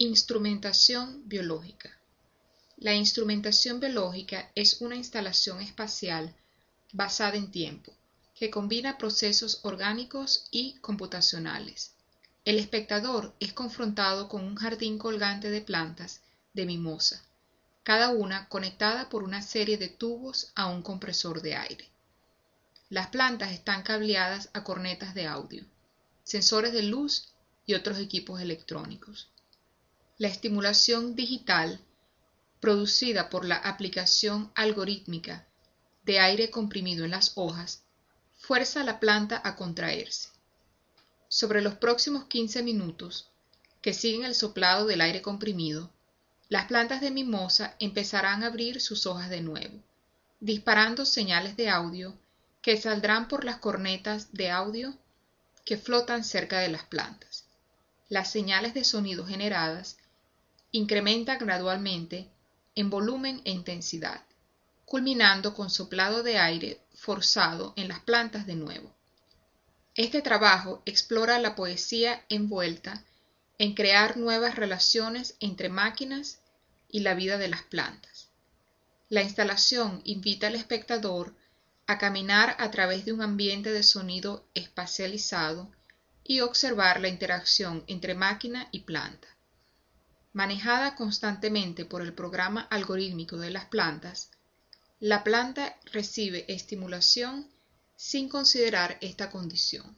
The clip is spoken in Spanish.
Instrumentación biológica. La instrumentación biológica es una instalación espacial basada en tiempo, que combina procesos orgánicos y computacionales. El espectador es confrontado con un jardín colgante de plantas de mimosa, cada una conectada por una serie de tubos a un compresor de aire. Las plantas están cableadas a cornetas de audio, sensores de luz y otros equipos electrónicos. La estimulación digital, producida por la aplicación algorítmica de aire comprimido en las hojas, fuerza a la planta a contraerse. Sobre los próximos 15 minutos, que siguen el soplado del aire comprimido, las plantas de mimosa empezarán a abrir sus hojas de nuevo, disparando señales de audio que saldrán por las cornetas de audio que flotan cerca de las plantas. Las señales de sonido generadas incrementa gradualmente en volumen e intensidad, culminando con soplado de aire forzado en las plantas de nuevo. Este trabajo explora la poesía envuelta en crear nuevas relaciones entre máquinas y la vida de las plantas. La instalación invita al espectador a caminar a través de un ambiente de sonido espacializado y observar la interacción entre máquina y planta. Manejada constantemente por el programa algorítmico de las plantas, la planta recibe estimulación sin considerar esta condición.